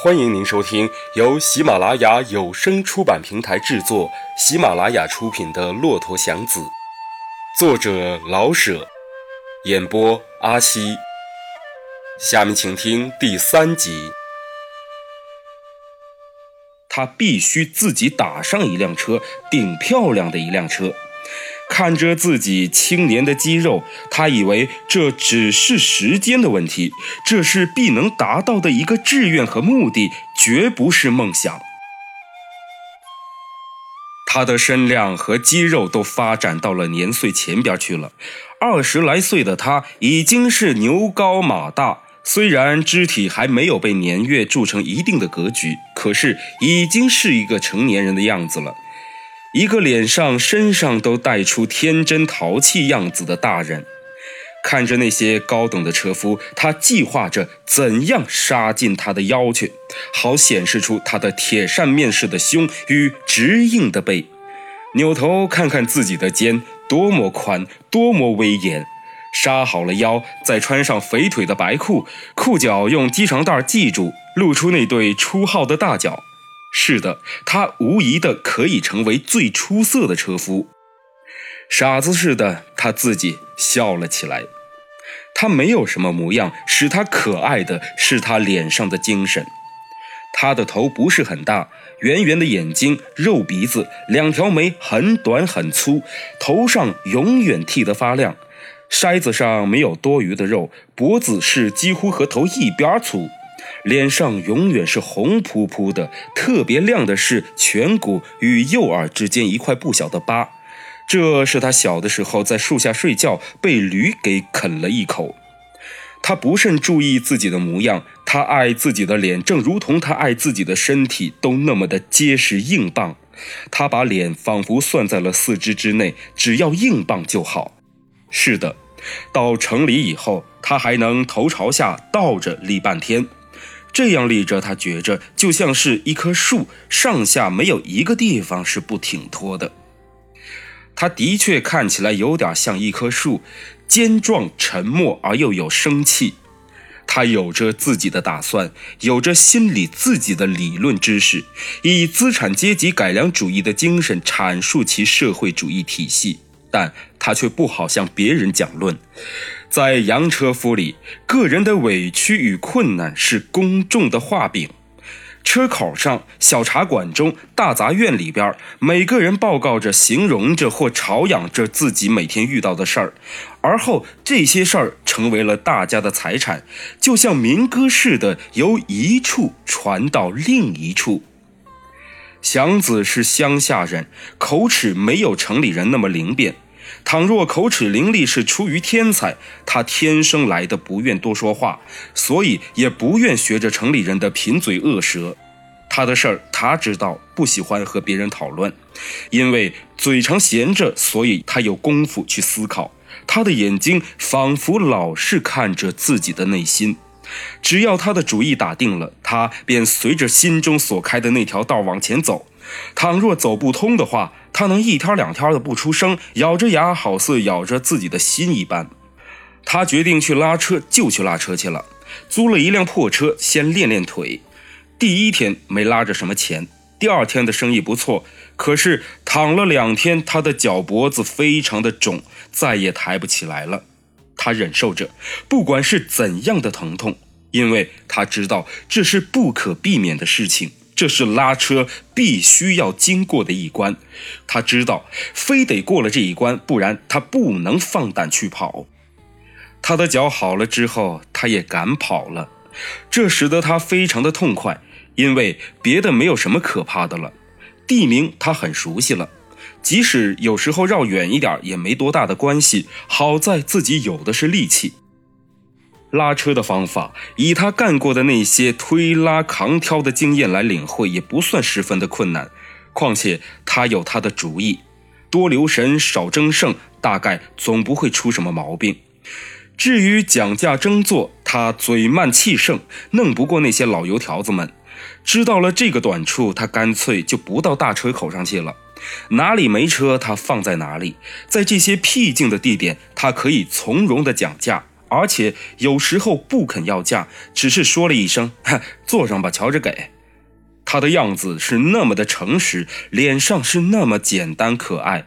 欢迎您收听由喜马拉雅有声出版平台制作、喜马拉雅出品的《骆驼祥子》，作者老舍，演播阿西。下面请听第三集。他必须自己打上一辆车，顶漂亮的一辆车。看着自己青年的肌肉，他以为这只是时间的问题，这是必能达到的一个志愿和目的，绝不是梦想。他的身量和肌肉都发展到了年岁前边去了，二十来岁的他已经是牛高马大，虽然肢体还没有被年月铸成一定的格局，可是已经是一个成年人的样子了。一个脸上、身上都带出天真淘气样子的大人，看着那些高等的车夫，他计划着怎样杀进他的腰去，好显示出他的铁扇面式的胸与直硬的背。扭头看看自己的肩，多么宽，多么威严。杀好了腰，再穿上肥腿的白裤，裤脚用鸡肠带系住，露出那对粗浩的大脚。是的，他无疑的可以成为最出色的车夫。傻子似的，他自己笑了起来。他没有什么模样，使他可爱的是他脸上的精神。他的头不是很大，圆圆的眼睛，肉鼻子，两条眉很短很粗，头上永远剃得发亮，筛子上没有多余的肉，脖子是几乎和头一边粗。脸上永远是红扑扑的，特别亮的是颧骨与右耳之间一块不小的疤，这是他小的时候在树下睡觉被驴给啃了一口。他不甚注意自己的模样，他爱自己的脸，正如同他爱自己的身体，都那么的结实硬棒。他把脸仿佛算在了四肢之内，只要硬棒就好。是的，到城里以后，他还能头朝下倒着立半天。这样立着，他觉着就像是一棵树，上下没有一个地方是不挺脱的。他的确看起来有点像一棵树，坚壮、沉默而又有生气。他有着自己的打算，有着心里自己的理论知识，以资产阶级改良主义的精神阐述其社会主义体系。但他却不好向别人讲论。在洋车夫里，个人的委屈与困难是公众的画饼。车口上、小茶馆中、大杂院里边，每个人报告着、形容着或嘲养着自己每天遇到的事儿，而后这些事儿成为了大家的财产，就像民歌似的，由一处传到另一处。祥子是乡下人，口齿没有城里人那么灵便。倘若口齿伶俐是出于天才，他天生来的不愿多说话，所以也不愿学着城里人的贫嘴恶舌。他的事儿他知道，不喜欢和别人讨论，因为嘴常闲着，所以他有功夫去思考。他的眼睛仿佛老是看着自己的内心，只要他的主意打定了，他便随着心中所开的那条道往前走。倘若走不通的话，他能一天两天的不出声，咬着牙，好似咬着自己的心一般。他决定去拉车，就去拉车去了。租了一辆破车，先练练腿。第一天没拉着什么钱，第二天的生意不错。可是躺了两天，他的脚脖子非常的肿，再也抬不起来了。他忍受着，不管是怎样的疼痛，因为他知道这是不可避免的事情。这是拉车必须要经过的一关，他知道非得过了这一关，不然他不能放胆去跑。他的脚好了之后，他也敢跑了，这使得他非常的痛快，因为别的没有什么可怕的了。地名他很熟悉了，即使有时候绕远一点也没多大的关系。好在自己有的是力气。拉车的方法，以他干过的那些推拉扛挑的经验来领会，也不算十分的困难。况且他有他的主意，多留神，少争胜，大概总不会出什么毛病。至于讲价争做，他嘴慢气盛，弄不过那些老油条子们。知道了这个短处，他干脆就不到大车口上去了。哪里没车，他放在哪里。在这些僻静的地点，他可以从容的讲价。而且有时候不肯要价，只是说了一声“ 坐上吧，瞧着给”。他的样子是那么的诚实，脸上是那么简单可爱，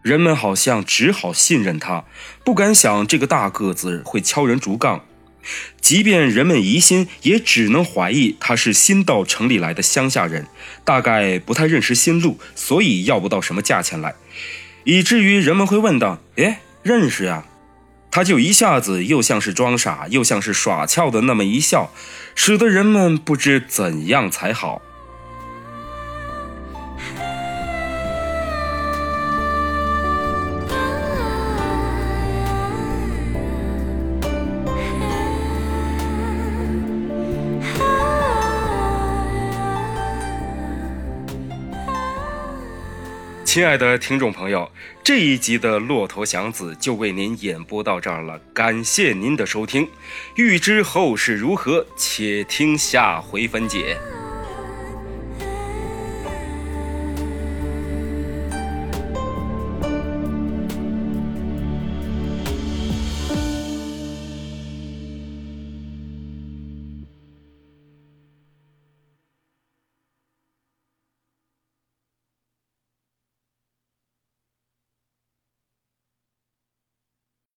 人们好像只好信任他，不敢想这个大个子会敲人竹杠。即便人们疑心，也只能怀疑他是新到城里来的乡下人，大概不太认识新路，所以要不到什么价钱来，以至于人们会问道：“哎，认识呀？”他就一下子又像是装傻，又像是耍俏的那么一笑，使得人们不知怎样才好。亲爱的听众朋友，这一集的《骆驼祥子》就为您演播到这儿了，感谢您的收听。欲知后事如何，且听下回分解。